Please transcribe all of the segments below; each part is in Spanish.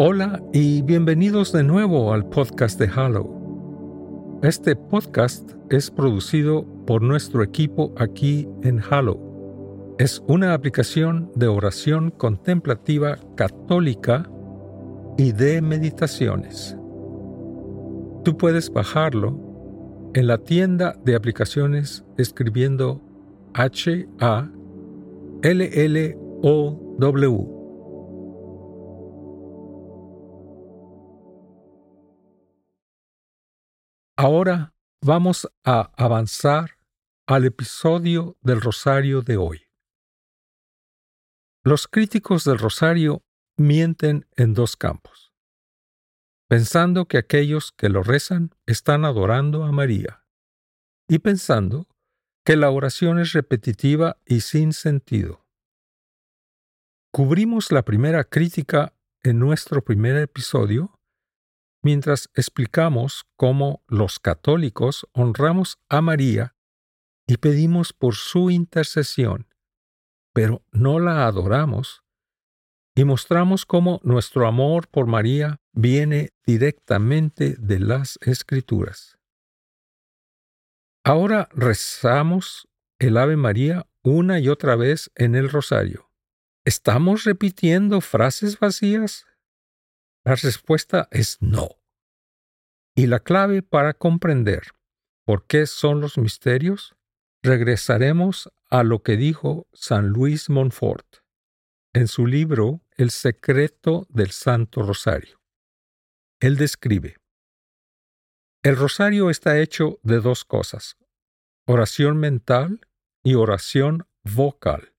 Hola y bienvenidos de nuevo al podcast de Halo. Este podcast es producido por nuestro equipo aquí en Halo. Es una aplicación de oración contemplativa católica y de meditaciones. Tú puedes bajarlo en la tienda de aplicaciones escribiendo H Ahora vamos a avanzar al episodio del Rosario de hoy. Los críticos del Rosario mienten en dos campos, pensando que aquellos que lo rezan están adorando a María y pensando que la oración es repetitiva y sin sentido. Cubrimos la primera crítica en nuestro primer episodio mientras explicamos cómo los católicos honramos a María y pedimos por su intercesión, pero no la adoramos, y mostramos cómo nuestro amor por María viene directamente de las Escrituras. Ahora rezamos el Ave María una y otra vez en el rosario. ¿Estamos repitiendo frases vacías? La respuesta es no. Y la clave para comprender por qué son los misterios, regresaremos a lo que dijo San Luis Montfort en su libro El secreto del Santo Rosario. Él describe, el rosario está hecho de dos cosas, oración mental y oración vocal.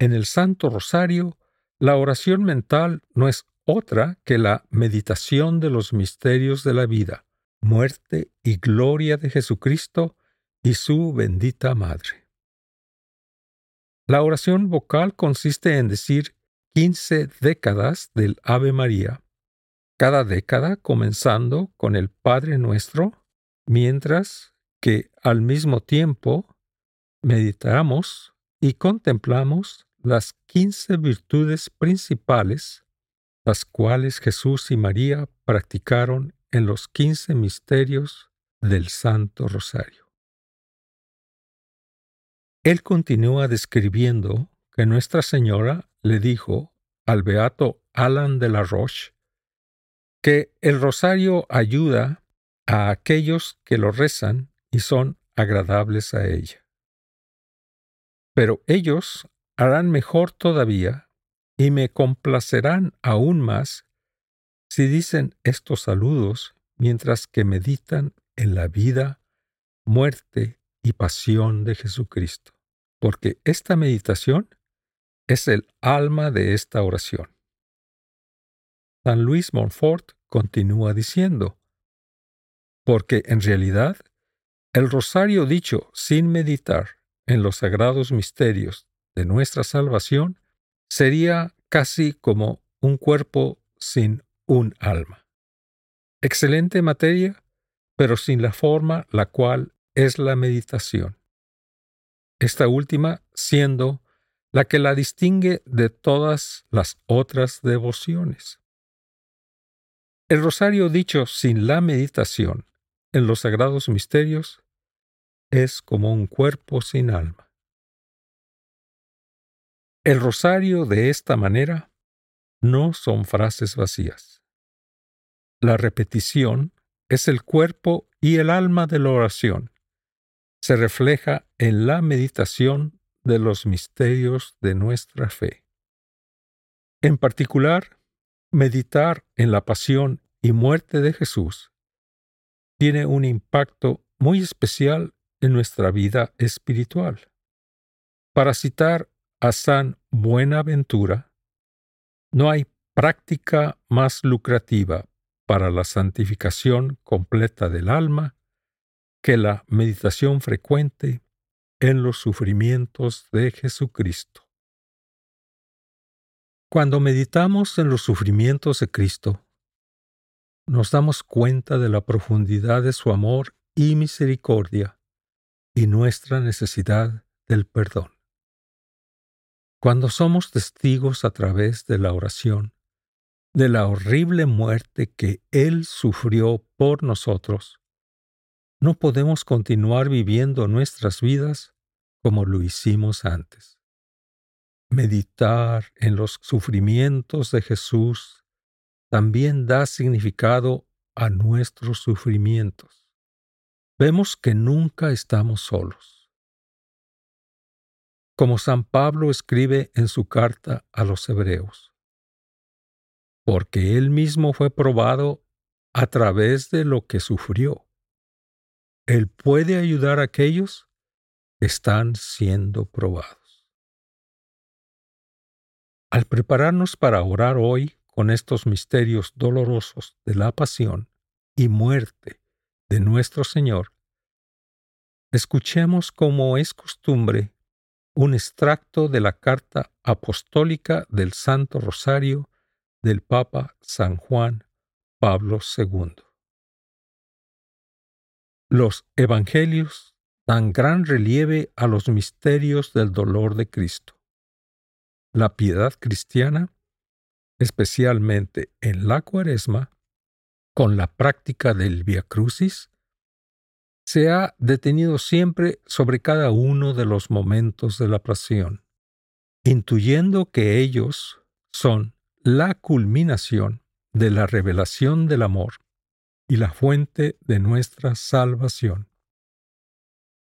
En el Santo Rosario, la oración mental no es otra que la meditación de los misterios de la vida, muerte y gloria de Jesucristo y su bendita Madre. La oración vocal consiste en decir quince décadas del Ave María, cada década comenzando con el Padre Nuestro, mientras que al mismo tiempo meditamos y contemplamos las quince virtudes principales las cuales Jesús y María practicaron en los quince misterios del Santo Rosario. Él continúa describiendo que Nuestra Señora le dijo al beato Alan de la Roche que el rosario ayuda a aquellos que lo rezan y son agradables a ella. Pero ellos harán mejor todavía y me complacerán aún más si dicen estos saludos mientras que meditan en la vida, muerte y pasión de Jesucristo, porque esta meditación es el alma de esta oración. San Luis Montfort continúa diciendo, porque en realidad el rosario dicho sin meditar en los sagrados misterios de nuestra salvación sería casi como un cuerpo sin un alma. Excelente materia, pero sin la forma la cual es la meditación. Esta última siendo la que la distingue de todas las otras devociones. El rosario dicho sin la meditación en los sagrados misterios es como un cuerpo sin alma. El rosario de esta manera no son frases vacías. La repetición es el cuerpo y el alma de la oración. Se refleja en la meditación de los misterios de nuestra fe. En particular, meditar en la pasión y muerte de Jesús tiene un impacto muy especial en nuestra vida espiritual. Para citar a San Buenaventura, no hay práctica más lucrativa para la santificación completa del alma que la meditación frecuente en los sufrimientos de Jesucristo. Cuando meditamos en los sufrimientos de Cristo, nos damos cuenta de la profundidad de su amor y misericordia y nuestra necesidad del perdón. Cuando somos testigos a través de la oración de la horrible muerte que Él sufrió por nosotros, no podemos continuar viviendo nuestras vidas como lo hicimos antes. Meditar en los sufrimientos de Jesús también da significado a nuestros sufrimientos. Vemos que nunca estamos solos como San Pablo escribe en su carta a los hebreos, porque él mismo fue probado a través de lo que sufrió. Él puede ayudar a aquellos que están siendo probados. Al prepararnos para orar hoy con estos misterios dolorosos de la pasión y muerte de nuestro Señor, escuchemos como es costumbre un extracto de la carta apostólica del Santo Rosario del Papa San Juan Pablo II. Los Evangelios dan gran relieve a los misterios del dolor de Cristo. La piedad cristiana, especialmente en la Cuaresma, con la práctica del Via Crucis, se ha detenido siempre sobre cada uno de los momentos de la pasión, intuyendo que ellos son la culminación de la revelación del amor y la fuente de nuestra salvación.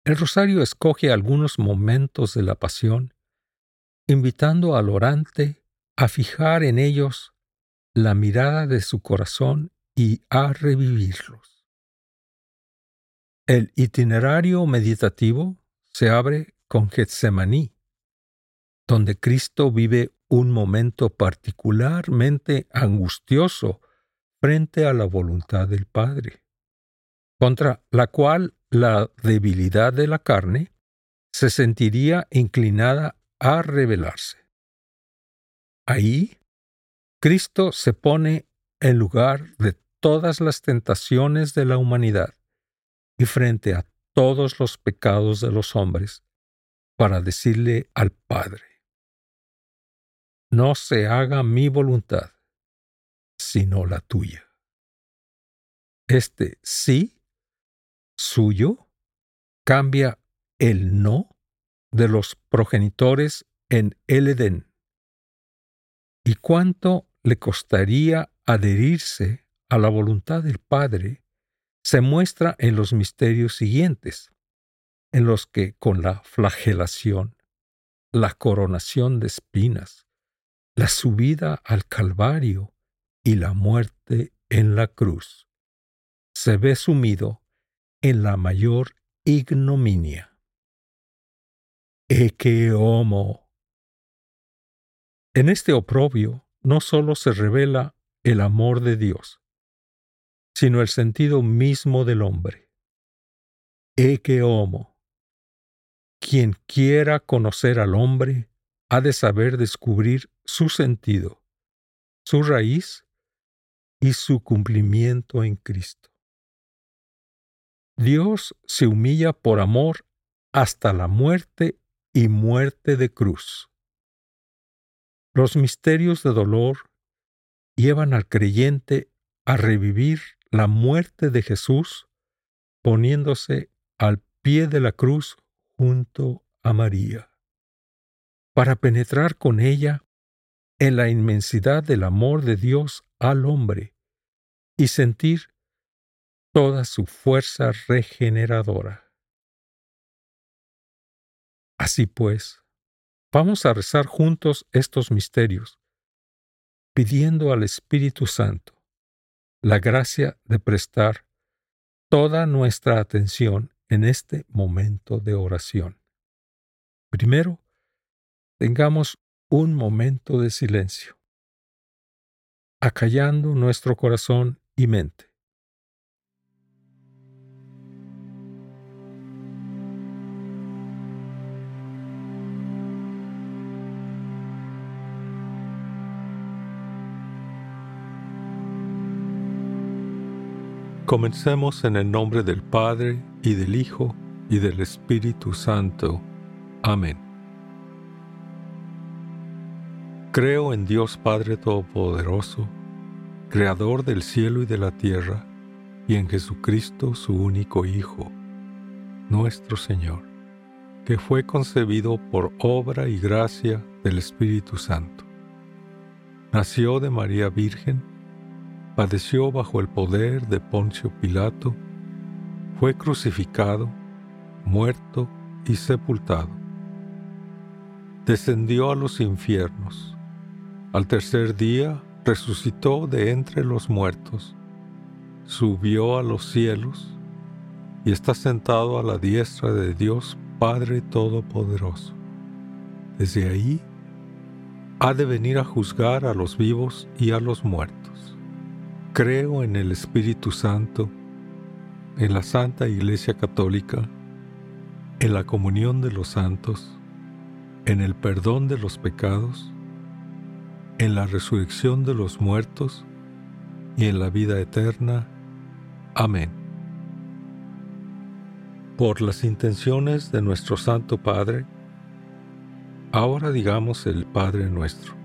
El rosario escoge algunos momentos de la pasión, invitando al orante a fijar en ellos la mirada de su corazón y a revivirlos. El itinerario meditativo se abre con Getsemaní, donde Cristo vive un momento particularmente angustioso frente a la voluntad del Padre, contra la cual la debilidad de la carne se sentiría inclinada a rebelarse. Ahí, Cristo se pone en lugar de todas las tentaciones de la humanidad y frente a todos los pecados de los hombres para decirle al Padre, no se haga mi voluntad, sino la tuya. Este sí suyo cambia el no de los progenitores en el Edén. ¿Y cuánto le costaría adherirse a la voluntad del Padre se muestra en los misterios siguientes, en los que con la flagelación, la coronación de espinas, la subida al Calvario y la muerte en la cruz. Se ve sumido en la mayor ignominia. Eke homo. En este oprobio no sólo se revela el amor de Dios, sino el sentido mismo del hombre. Eke homo. Quien quiera conocer al hombre ha de saber descubrir su sentido, su raíz y su cumplimiento en Cristo. Dios se humilla por amor hasta la muerte y muerte de cruz. Los misterios de dolor llevan al creyente a revivir la muerte de Jesús poniéndose al pie de la cruz junto a María, para penetrar con ella en la inmensidad del amor de Dios al hombre y sentir toda su fuerza regeneradora. Así pues, vamos a rezar juntos estos misterios, pidiendo al Espíritu Santo la gracia de prestar toda nuestra atención en este momento de oración. Primero, tengamos un momento de silencio, acallando nuestro corazón y mente. Comencemos en el nombre del Padre, y del Hijo, y del Espíritu Santo. Amén. Creo en Dios Padre Todopoderoso, Creador del cielo y de la tierra, y en Jesucristo su único Hijo, nuestro Señor, que fue concebido por obra y gracia del Espíritu Santo. Nació de María Virgen, padeció bajo el poder de Poncio Pilato, fue crucificado, muerto y sepultado. Descendió a los infiernos. Al tercer día resucitó de entre los muertos, subió a los cielos y está sentado a la diestra de Dios Padre Todopoderoso. Desde ahí ha de venir a juzgar a los vivos y a los muertos. Creo en el Espíritu Santo, en la Santa Iglesia Católica, en la comunión de los santos, en el perdón de los pecados, en la resurrección de los muertos y en la vida eterna. Amén. Por las intenciones de nuestro Santo Padre, ahora digamos el Padre nuestro.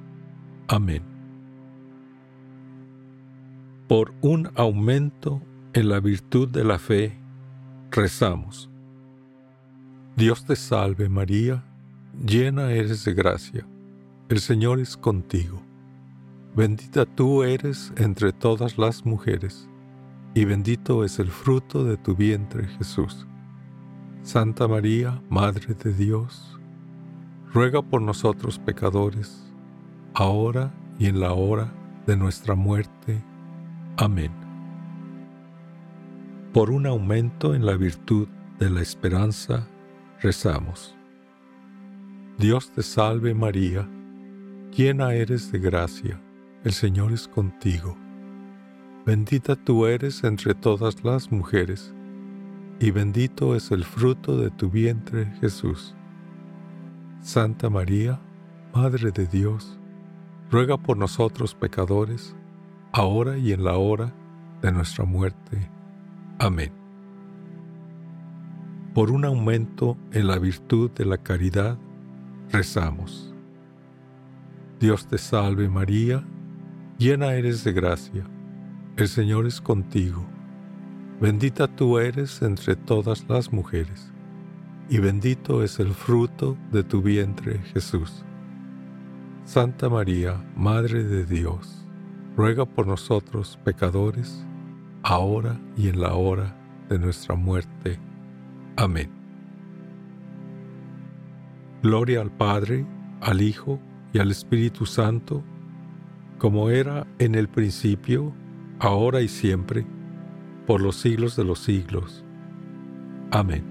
Amén. Por un aumento en la virtud de la fe, rezamos. Dios te salve María, llena eres de gracia, el Señor es contigo. Bendita tú eres entre todas las mujeres, y bendito es el fruto de tu vientre Jesús. Santa María, Madre de Dios, ruega por nosotros pecadores, ahora y en la hora de nuestra muerte. Amén. Por un aumento en la virtud de la esperanza, rezamos. Dios te salve María, llena eres de gracia, el Señor es contigo. Bendita tú eres entre todas las mujeres, y bendito es el fruto de tu vientre Jesús. Santa María, Madre de Dios, ruega por nosotros pecadores, ahora y en la hora de nuestra muerte. Amén. por un aumento en la virtud de la caridad, rezamos. Dios te salve María, llena eres de gracia, el Señor es contigo, bendita tú eres entre todas las mujeres, y bendito es el fruto de tu vientre Jesús. Santa María, Madre de Dios, ruega por nosotros pecadores, ahora y en la hora de nuestra muerte. Amén. Gloria al Padre, al Hijo y al Espíritu Santo, como era en el principio, ahora y siempre, por los siglos de los siglos. Amén.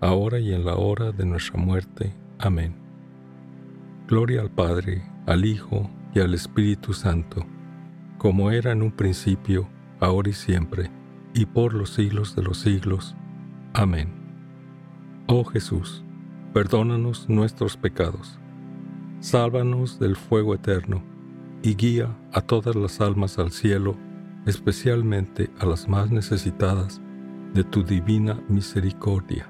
ahora y en la hora de nuestra muerte. Amén. Gloria al Padre, al Hijo, y al Espíritu Santo, como era en un principio, ahora y siempre, y por los siglos de los siglos. Amén. Oh Jesús, perdónanos nuestros pecados, sálvanos del fuego eterno, y guía a todas las almas al cielo, especialmente a las más necesitadas de tu divina misericordia.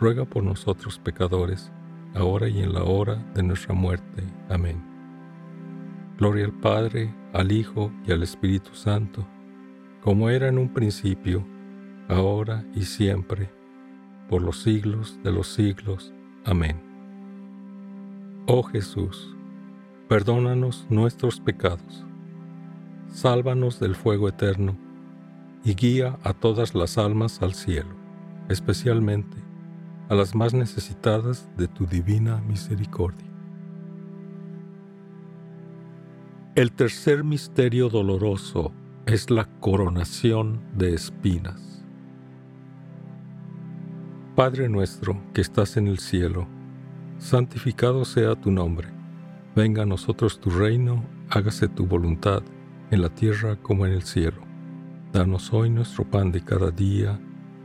ruega por nosotros pecadores, ahora y en la hora de nuestra muerte. Amén. Gloria al Padre, al Hijo y al Espíritu Santo, como era en un principio, ahora y siempre, por los siglos de los siglos. Amén. Oh Jesús, perdónanos nuestros pecados, sálvanos del fuego eterno, y guía a todas las almas al cielo, especialmente a las más necesitadas de tu divina misericordia. El tercer misterio doloroso es la coronación de espinas. Padre nuestro que estás en el cielo, santificado sea tu nombre. Venga a nosotros tu reino, hágase tu voluntad, en la tierra como en el cielo. Danos hoy nuestro pan de cada día,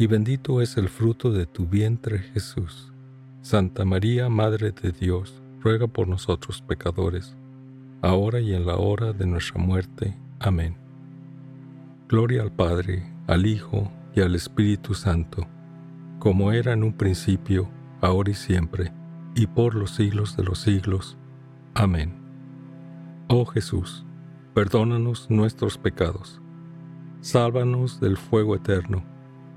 y bendito es el fruto de tu vientre Jesús. Santa María, Madre de Dios, ruega por nosotros pecadores, ahora y en la hora de nuestra muerte. Amén. Gloria al Padre, al Hijo, y al Espíritu Santo, como era en un principio, ahora y siempre, y por los siglos de los siglos. Amén. Oh Jesús, perdónanos nuestros pecados, sálvanos del fuego eterno,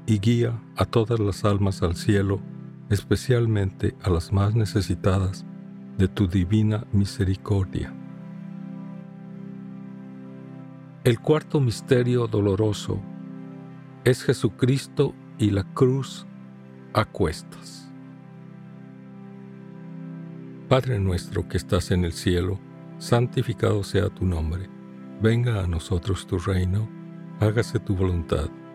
y guía a todas las almas al cielo, especialmente a las más necesitadas de tu divina misericordia. El cuarto misterio doloroso es Jesucristo y la cruz a cuestas. Padre nuestro que estás en el cielo, santificado sea tu nombre. Venga a nosotros tu reino, hágase tu voluntad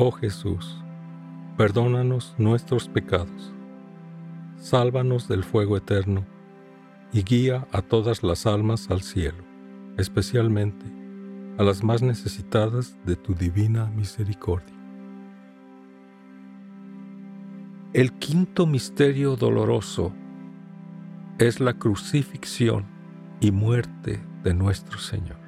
Oh Jesús, perdónanos nuestros pecados, sálvanos del fuego eterno y guía a todas las almas al cielo, especialmente a las más necesitadas de tu divina misericordia. El quinto misterio doloroso es la crucifixión y muerte de nuestro Señor.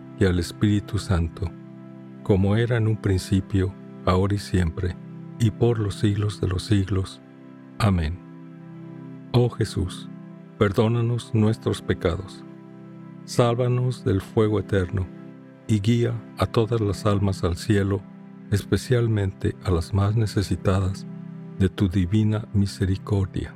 y al Espíritu Santo, como era en un principio, ahora y siempre, y por los siglos de los siglos. Amén. Oh Jesús, perdónanos nuestros pecados, sálvanos del fuego eterno, y guía a todas las almas al cielo, especialmente a las más necesitadas de tu divina misericordia.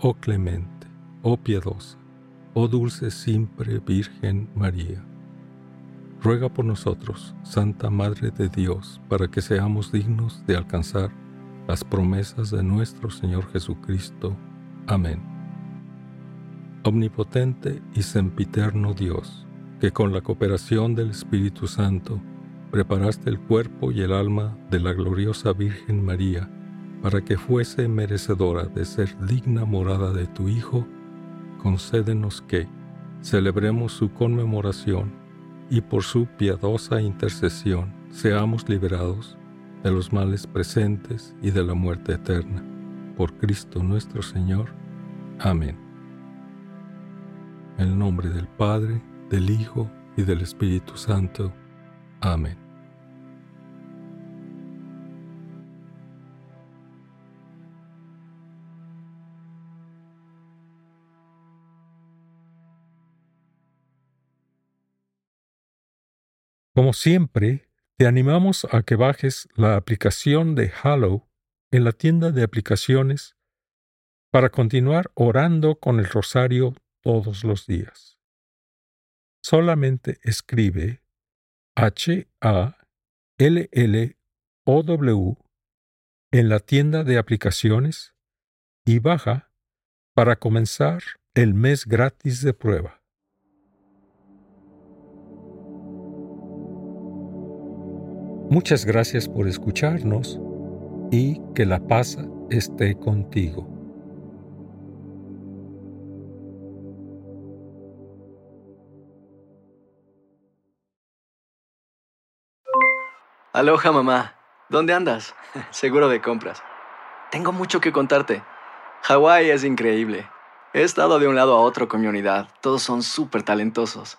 oh clemente, oh piadosa, oh dulce siempre Virgen María. Ruega por nosotros, Santa Madre de Dios, para que seamos dignos de alcanzar las promesas de nuestro Señor Jesucristo. Amén. Omnipotente y sempiterno Dios, que con la cooperación del Espíritu Santo preparaste el cuerpo y el alma de la gloriosa Virgen María, para que fuese merecedora de ser digna morada de tu Hijo, concédenos que celebremos su conmemoración y por su piadosa intercesión seamos liberados de los males presentes y de la muerte eterna. Por Cristo nuestro Señor. Amén. En el nombre del Padre, del Hijo y del Espíritu Santo. Amén. Como siempre, Te animamos a que bajes la aplicación de Hallow en la tienda de aplicaciones para continuar orando con el rosario todos los días. Solamente escribe H A L L O W en la tienda de aplicaciones y baja para comenzar el mes gratis de prueba. Muchas gracias por escucharnos y que la paz esté contigo. Aloha mamá, ¿dónde andas? Seguro de compras. Tengo mucho que contarte. Hawái es increíble. He estado de un lado a otro con mi unidad. Todos son súper talentosos.